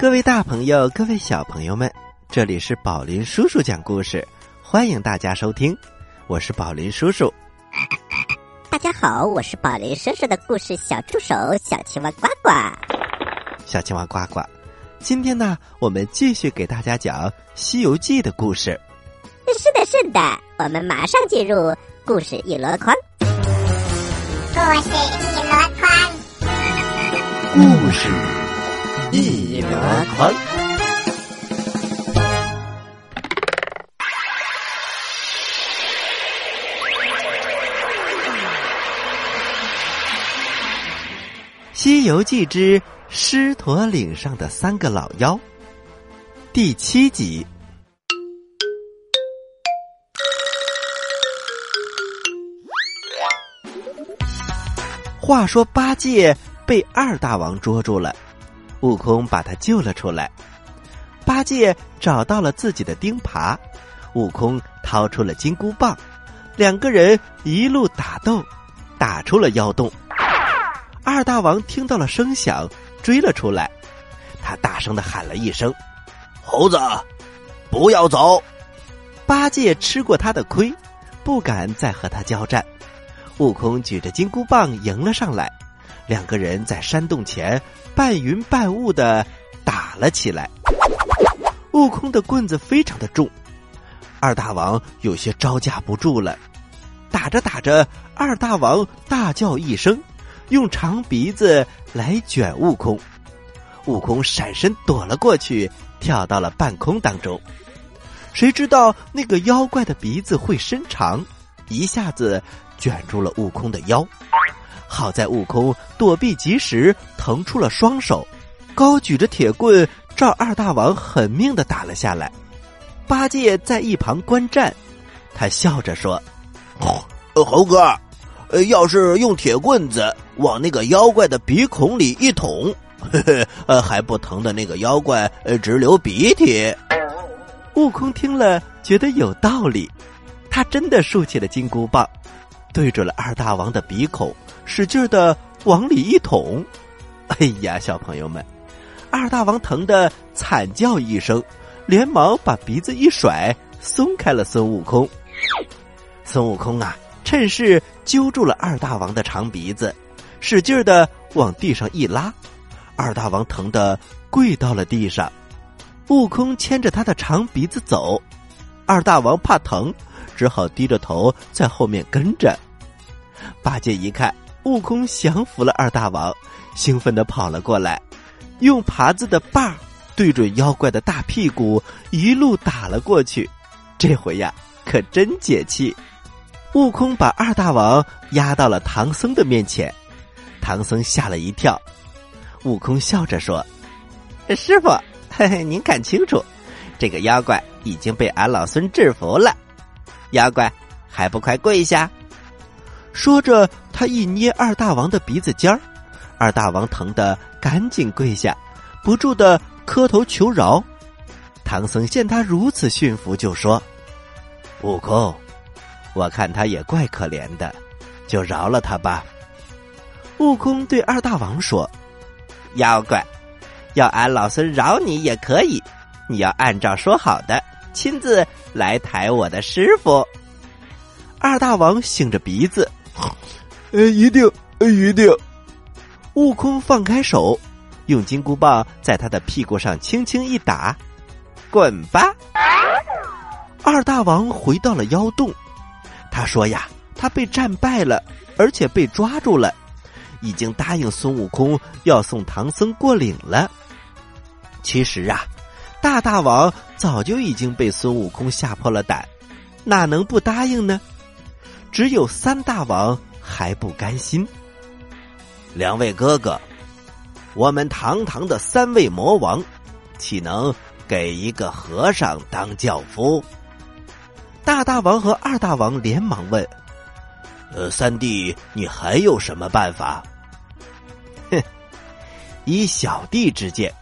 各位大朋友，各位小朋友们，这里是宝林叔叔讲故事，欢迎大家收听，我是宝林叔叔。大家好，我是宝林叔叔的故事小助手小青蛙呱呱。小青蛙呱呱，今天呢，我们继续给大家讲《西游记》的故事。是的，是的，我们马上进入故事一箩筐。故事一箩筐，故事一箩筐。《西游记之狮驼岭上的三个老妖》第七集。话说八戒被二大王捉住了，悟空把他救了出来。八戒找到了自己的钉耙，悟空掏出了金箍棒，两个人一路打斗，打出了妖洞。二大王听到了声响，追了出来，他大声的喊了一声：“猴子，不要走！”八戒吃过他的亏，不敢再和他交战。悟空举着金箍棒迎了上来，两个人在山洞前半云半雾的打了起来。悟空的棍子非常的重，二大王有些招架不住了。打着打着，二大王大叫一声，用长鼻子来卷悟空。悟空闪身躲了过去，跳到了半空当中。谁知道那个妖怪的鼻子会伸长，一下子。卷住了悟空的腰，好在悟空躲避及时，腾出了双手，高举着铁棍，照二大王狠命的打了下来。八戒在一旁观战，他笑着说：“猴哥，呃，要是用铁棍子往那个妖怪的鼻孔里一捅，嘿嘿，呃，还不疼的那个妖怪呃直流鼻涕。”悟空听了觉得有道理，他真的竖起了金箍棒。对准了二大王的鼻孔，使劲的往里一捅，哎呀，小朋友们，二大王疼得惨叫一声，连忙把鼻子一甩，松开了孙悟空。孙悟空啊，趁势揪住了二大王的长鼻子，使劲的往地上一拉，二大王疼得跪到了地上。悟空牵着他的长鼻子走，二大王怕疼。只好低着头在后面跟着。八戒一看悟空降服了二大王，兴奋的跑了过来，用耙子的把对准妖怪的大屁股一路打了过去。这回呀，可真解气！悟空把二大王压到了唐僧的面前，唐僧吓了一跳。悟空笑着说：“师傅，嘿嘿，您看清楚，这个妖怪已经被俺老孙制服了。”妖怪，还不快跪下！说着，他一捏二大王的鼻子尖儿，二大王疼得赶紧跪下，不住的磕头求饶。唐僧见他如此驯服，就说：“悟空，我看他也怪可怜的，就饶了他吧。”悟空对二大王说：“妖怪，要俺老孙饶你也可以，你要按照说好的。”亲自来抬我的师傅，二大王擤着鼻子，呃，一定，一定。悟空放开手，用金箍棒在他的屁股上轻轻一打，滚吧！二大王回到了妖洞，他说呀，他被战败了，而且被抓住了，已经答应孙悟空要送唐僧过岭了。其实啊。大大王早就已经被孙悟空吓破了胆，哪能不答应呢？只有三大王还不甘心。两位哥哥，我们堂堂的三位魔王，岂能给一个和尚当轿夫？大大王和二大王连忙问：“呃，三弟，你还有什么办法？”哼，以小弟之见。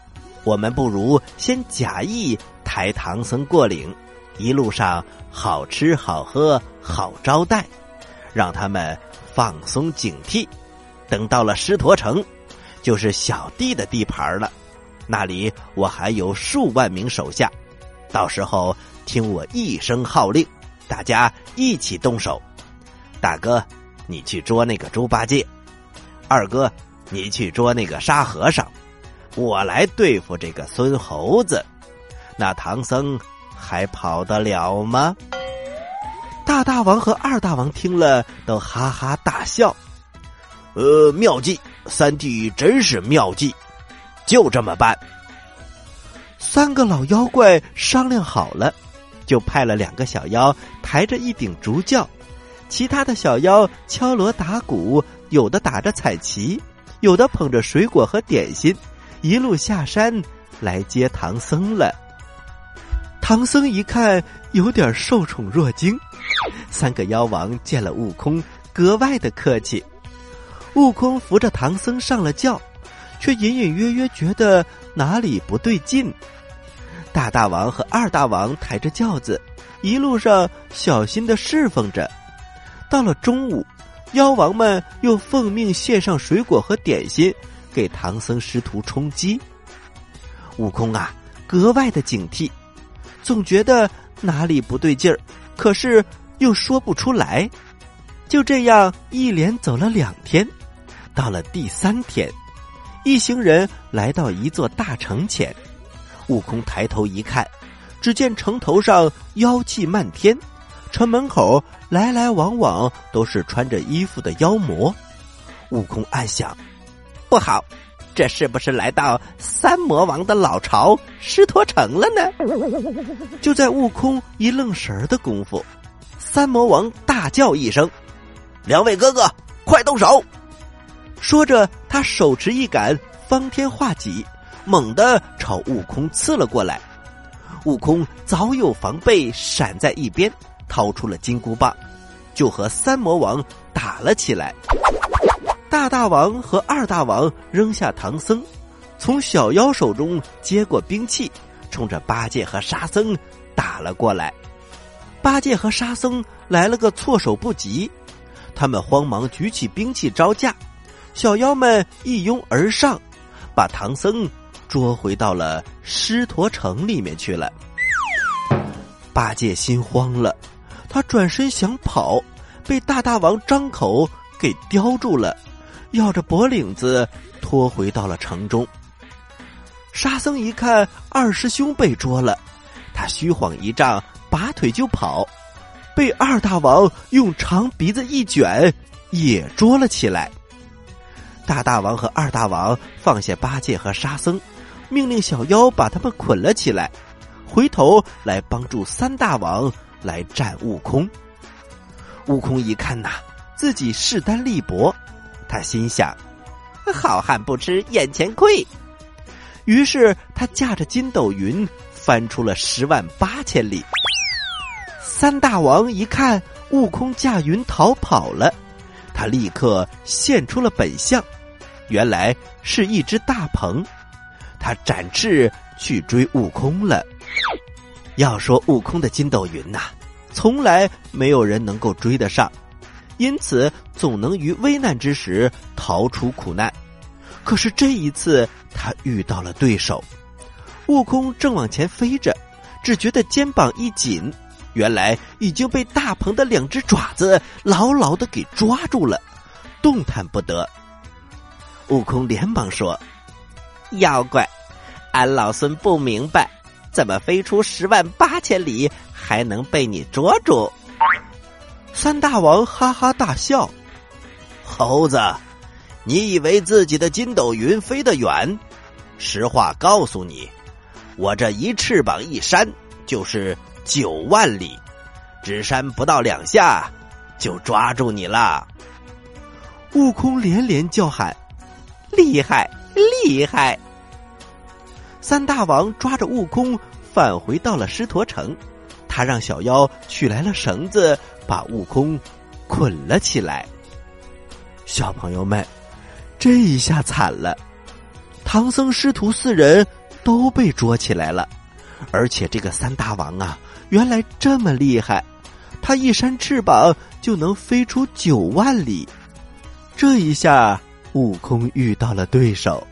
我们不如先假意抬唐僧过岭，一路上好吃好喝好招待，让他们放松警惕。等到了狮驼城，就是小弟的地盘了。那里我还有数万名手下，到时候听我一声号令，大家一起动手。大哥，你去捉那个猪八戒；二哥，你去捉那个沙和尚；我来对付这个孙猴子。那唐僧还跑得了吗？大大王和二大王听了都哈哈大笑。呃，妙计，三弟真是妙计，就这么办。三个老妖怪商量好了，就派了两个小妖抬着一顶竹轿，其他的小妖敲锣打鼓，有的打着彩旗，有的捧着水果和点心，一路下山来接唐僧了。唐僧一看有点受宠若惊，三个妖王见了悟空，格外的客气。悟空扶着唐僧上了轿，却隐隐约约觉得哪里不对劲。大大王和二大王抬着轿子，一路上小心的侍奉着。到了中午，妖王们又奉命献上水果和点心，给唐僧师徒充饥。悟空啊，格外的警惕，总觉得哪里不对劲儿，可是又说不出来。就这样，一连走了两天。到了第三天，一行人来到一座大城前。悟空抬头一看，只见城头上妖气漫天，城门口来来往往都是穿着衣服的妖魔。悟空暗想：不好，这是不是来到三魔王的老巢狮驼城了呢？就在悟空一愣神儿的功夫，三魔王大叫一声：“两位哥哥，快动手！”说着，他手持一杆方天画戟，猛地朝悟空刺了过来。悟空早有防备，闪在一边，掏出了金箍棒，就和三魔王打了起来。大大王和二大王扔下唐僧，从小妖手中接过兵器，冲着八戒和沙僧打了过来。八戒和沙僧来了个措手不及，他们慌忙举起兵器招架。小妖们一拥而上，把唐僧捉回到了狮驼城里面去了。八戒心慌了，他转身想跑，被大大王张口给叼住了，咬着脖领子拖回到了城中。沙僧一看二师兄被捉了，他虚晃一丈，拔腿就跑，被二大王用长鼻子一卷，也捉了起来。大大王和二大王放下八戒和沙僧，命令小妖把他们捆了起来，回头来帮助三大王来战悟空。悟空一看呐，自己势单力薄，他心想：好汉不吃眼前亏。于是他驾着筋斗云翻出了十万八千里。三大王一看悟空驾云逃跑了，他立刻现出了本相。原来是一只大鹏，他展翅去追悟空了。要说悟空的筋斗云呐，从来没有人能够追得上，因此总能于危难之时逃出苦难。可是这一次，他遇到了对手。悟空正往前飞着，只觉得肩膀一紧，原来已经被大鹏的两只爪子牢牢的给抓住了，动弹不得。悟空连忙说：“妖怪，俺老孙不明白，怎么飞出十万八千里还能被你捉住？”三大王哈哈大笑：“猴子，你以为自己的筋斗云飞得远？实话告诉你，我这一翅膀一扇就是九万里，只扇不到两下，就抓住你了。”悟空连连叫喊。厉害，厉害！三大王抓着悟空返回到了狮驼城，他让小妖取来了绳子，把悟空捆了起来。小朋友们，这一下惨了，唐僧师徒四人都被捉起来了，而且这个三大王啊，原来这么厉害，他一扇翅膀就能飞出九万里，这一下。悟空遇到了对手，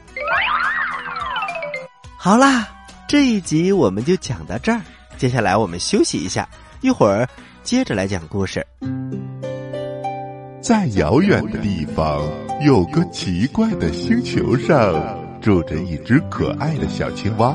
好啦，这一集我们就讲到这儿。接下来我们休息一下，一会儿接着来讲故事。在遥远的地方，有个奇怪的星球上，住着一只可爱的小青蛙。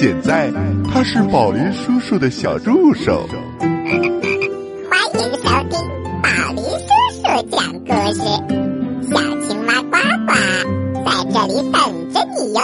现在他是宝林叔叔的小助手。欢迎收听宝林叔叔讲故事，小青蛙呱呱在这里等着你哟。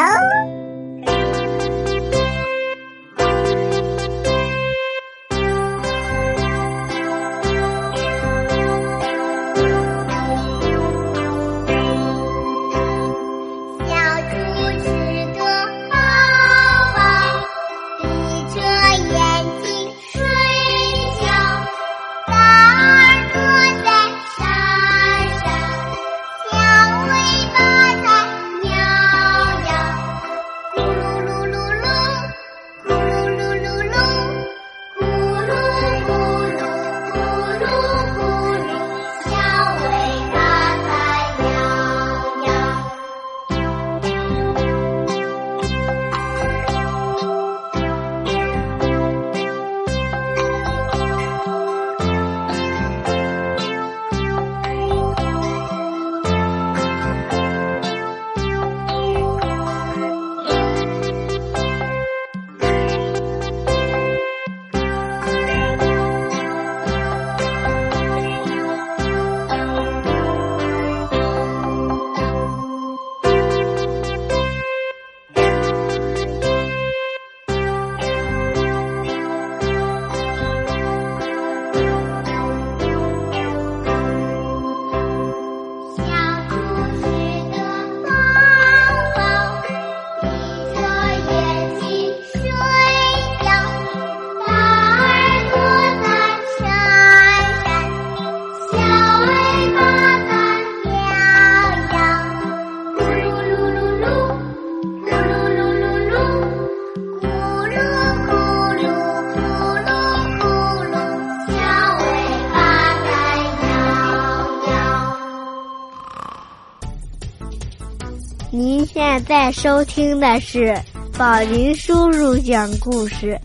在收听的是宝林叔叔讲故事，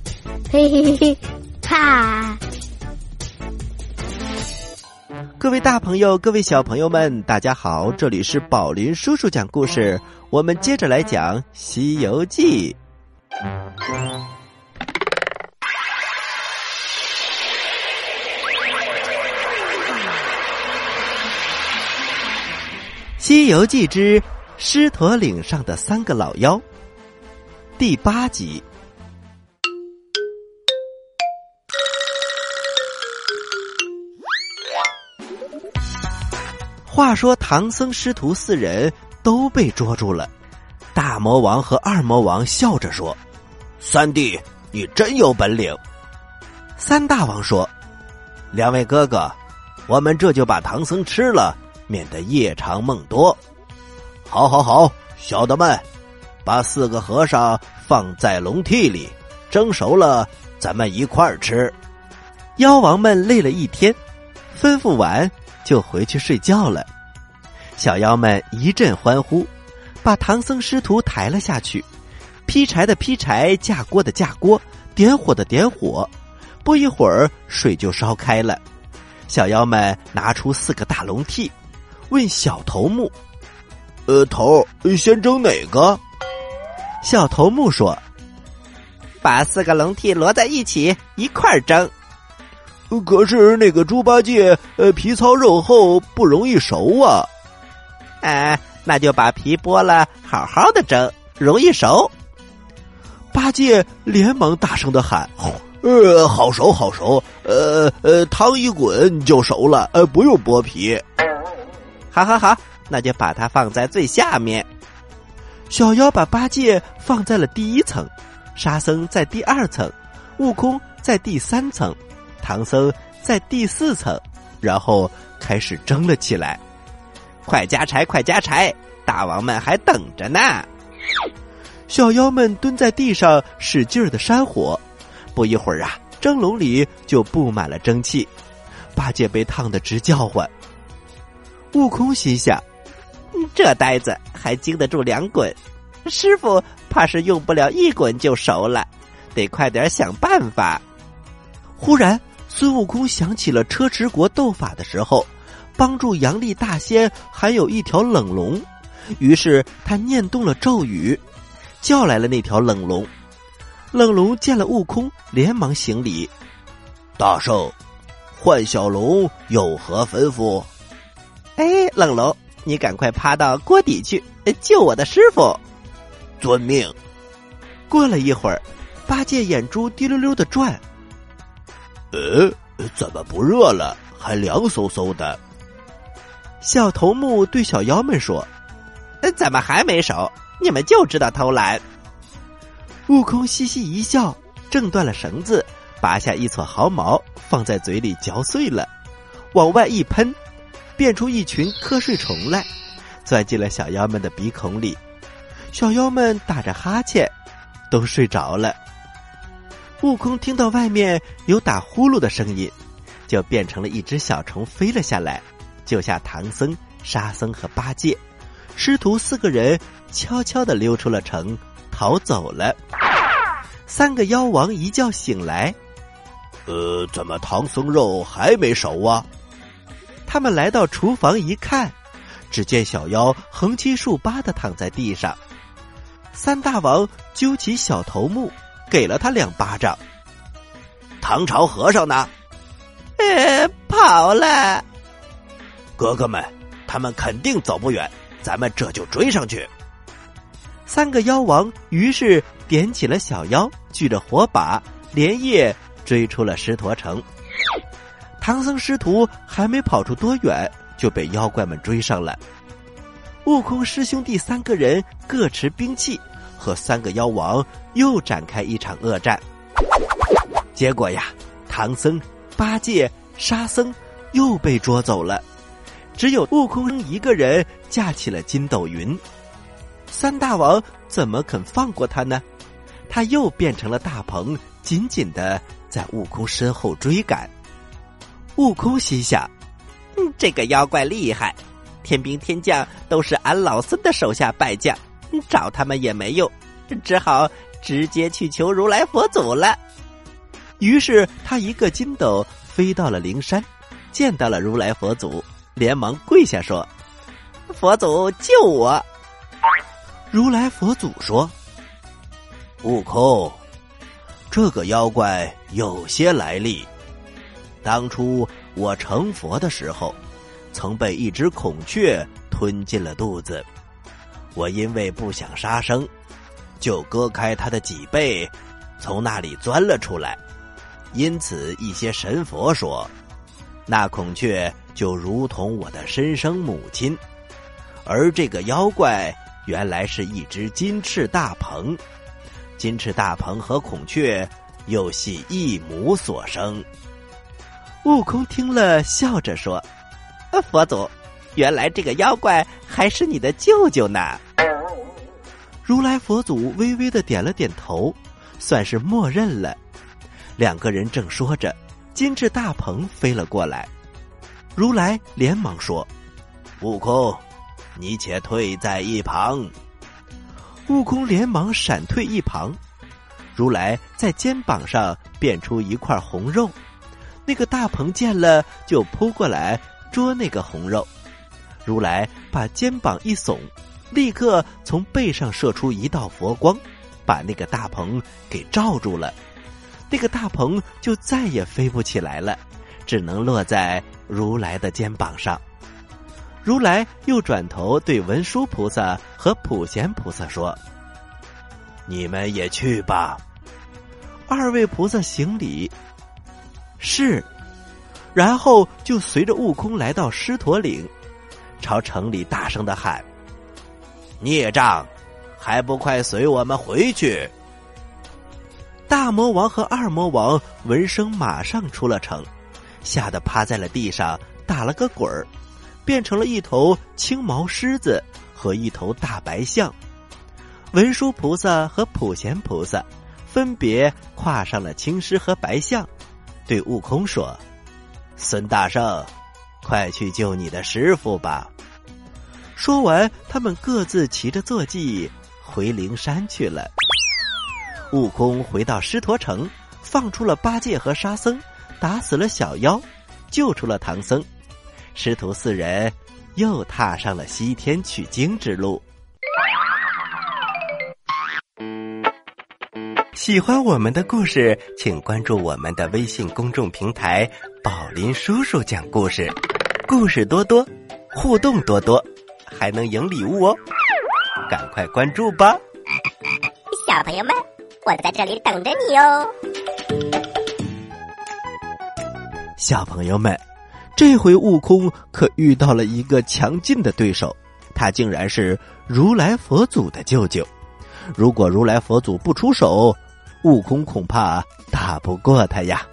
嘿嘿嘿，哈！各位大朋友，各位小朋友们，大家好！这里是宝林叔叔讲故事，我们接着来讲《西游记》。《西游记之狮驼岭上的三个老妖》第八集。话说唐僧师徒四人都被捉住了，大魔王和二魔王笑着说：“三弟，你真有本领。”三大王说：“两位哥哥，我们这就把唐僧吃了，免得夜长梦多。”好，好，好，小的们，把四个和尚放在笼屉里，蒸熟了咱们一块儿吃。妖王们累了一天，吩咐完就回去睡觉了。小妖们一阵欢呼，把唐僧师徒抬了下去，劈柴的劈柴，架锅的架锅，点火的点火。不一会儿，水就烧开了。小妖们拿出四个大笼屉，问小头目：“呃，头儿先蒸哪个？”小头目说：“把四个笼屉摞在一起，一块儿蒸。”可是那个猪八戒，呃，皮糙肉厚，不容易熟啊。哎，那就把皮剥了，好好的蒸，容易熟。八戒连忙大声的喊：“呃，好熟，好熟，呃呃，汤一滚就熟了，呃，不用剥皮。”好好好，那就把它放在最下面。小妖把八戒放在了第一层，沙僧在第二层，悟空在第三层，唐僧在第四层，然后开始争了起来。快加柴，快加柴！大王们还等着呢。小妖们蹲在地上使劲儿的扇火，不一会儿啊，蒸笼里就布满了蒸汽。八戒被烫得直叫唤。悟空心想：这呆子还经得住两滚，师傅怕是用不了一滚就熟了，得快点想办法。忽然，孙悟空想起了车迟国斗法的时候，帮助杨丽大仙还有一条冷龙，于是他念动了咒语，叫来了那条冷龙。冷龙见了悟空，连忙行礼：“大圣，幻小龙有何吩咐？”哎，冷龙，你赶快趴到锅底去救我的师傅！遵命。过了一会儿，八戒眼珠滴溜溜的转。呃，怎么不热了？还凉飕飕的。小头目对小妖们说：“怎么还没熟？你们就知道偷懒。”悟空嘻嘻一笑，挣断了绳子，拔下一撮毫毛，放在嘴里嚼碎了，往外一喷，变出一群瞌睡虫来，钻进了小妖们的鼻孔里。小妖们打着哈欠，都睡着了。悟空听到外面有打呼噜的声音，就变成了一只小虫飞了下来，救下唐僧、沙僧和八戒。师徒四个人悄悄的溜出了城。逃走了，三个妖王一觉醒来，呃，怎么唐僧肉还没熟啊？他们来到厨房一看，只见小妖横七竖八的躺在地上。三大王揪起小头目，给了他两巴掌。唐朝和尚呢？呃，跑了。哥哥们，他们肯定走不远，咱们这就追上去。三个妖王于是点起了小妖，举着火把，连夜追出了狮驼城。唐僧师徒还没跑出多远，就被妖怪们追上了。悟空师兄弟三个人各持兵器，和三个妖王又展开一场恶战。结果呀，唐僧、八戒、沙僧又被捉走了，只有悟空一个人架起了筋斗云。三大王怎么肯放过他呢？他又变成了大鹏，紧紧的在悟空身后追赶。悟空心想：“这个妖怪厉害，天兵天将都是俺老孙的手下败将，找他们也没用，只好直接去求如来佛祖了。”于是他一个筋斗飞到了灵山，见到了如来佛祖，连忙跪下说：“佛祖救我！”如来佛祖说：“悟空，这个妖怪有些来历。当初我成佛的时候，曾被一只孔雀吞进了肚子。我因为不想杀生，就割开它的脊背，从那里钻了出来。因此，一些神佛说，那孔雀就如同我的身生母亲，而这个妖怪。”原来是一只金翅大鹏，金翅大鹏和孔雀又系一母所生。悟空听了，笑着说：“佛祖，原来这个妖怪还是你的舅舅呢。”如来佛祖微微的点了点头，算是默认了。两个人正说着，金翅大鹏飞了过来，如来连忙说：“悟空。”你且退在一旁。悟空连忙闪退一旁。如来在肩膀上变出一块红肉，那个大鹏见了就扑过来捉那个红肉。如来把肩膀一耸，立刻从背上射出一道佛光，把那个大鹏给罩住了。那个大鹏就再也飞不起来了，只能落在如来的肩膀上。如来又转头对文殊菩萨和普贤菩萨说：“你们也去吧。”二位菩萨行礼，是，然后就随着悟空来到狮驼岭，朝城里大声的喊：“孽障，还不快随我们回去！大魔王和二魔王闻声马上出了城，吓得趴在了地上，打了个滚儿，变成了一头青毛狮子和一头大白象。文殊菩萨和普贤菩萨分别跨上了青狮和白象，对悟空说：“孙大圣，快去救你的师傅吧！”说完，他们各自骑着坐骑回灵山去了。悟空回到狮驼城，放出了八戒和沙僧，打死了小妖，救出了唐僧。师徒四人又踏上了西天取经之路。喜欢我们的故事，请关注我们的微信公众平台“宝林叔叔讲故事”，故事多多，互动多多，还能赢礼物哦！赶快关注吧，小朋友们。我在这里等着你哦，小朋友们，这回悟空可遇到了一个强劲的对手，他竟然是如来佛祖的舅舅。如果如来佛祖不出手，悟空恐怕打不过他呀。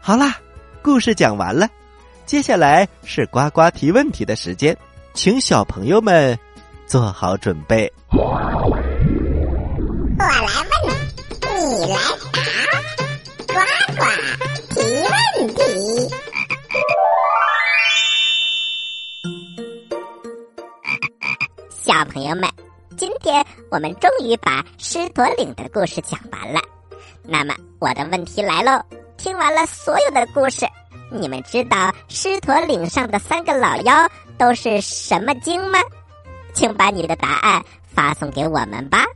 好啦，故事讲完了，接下来是呱呱提问题的时间，请小朋友们做好准备。我来问。你来答，呱呱提问题。小朋友们，今天我们终于把狮驼岭的故事讲完了。那么我的问题来喽：听完了所有的故事，你们知道狮驼岭上的三个老妖都是什么精吗？请把你的答案发送给我们吧。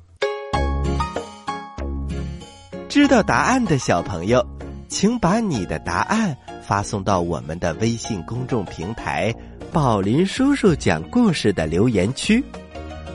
知道答案的小朋友，请把你的答案发送到我们的微信公众平台“宝林叔叔讲故事”的留言区，